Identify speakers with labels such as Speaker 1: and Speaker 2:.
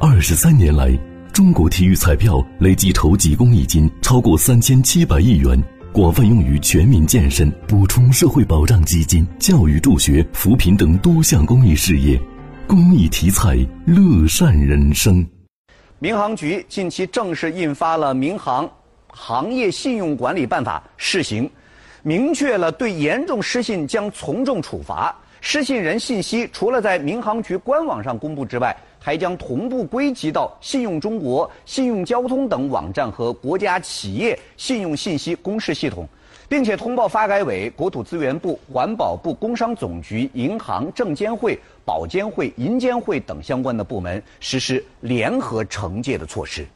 Speaker 1: 二十三年来，中国体育彩票累计筹集公益金超过三千七百亿元，广泛用于全民健身、补充社会保障基金、教育助学、扶贫等多项公益事业。公益体彩，乐善人生。
Speaker 2: 民航局近期正式印发了《民航行业信用管理办法》试行，明确了对严重失信将从重处罚。失信人信息除了在民航局官网上公布之外，还将同步归集到信用中国、信用交通等网站和国家企业信用信息公示系统，并且通报发改委、国土资源部、环保部、工商总局、银行、证监会、保监会、银监会等相关的部门实施联合惩戒的措施。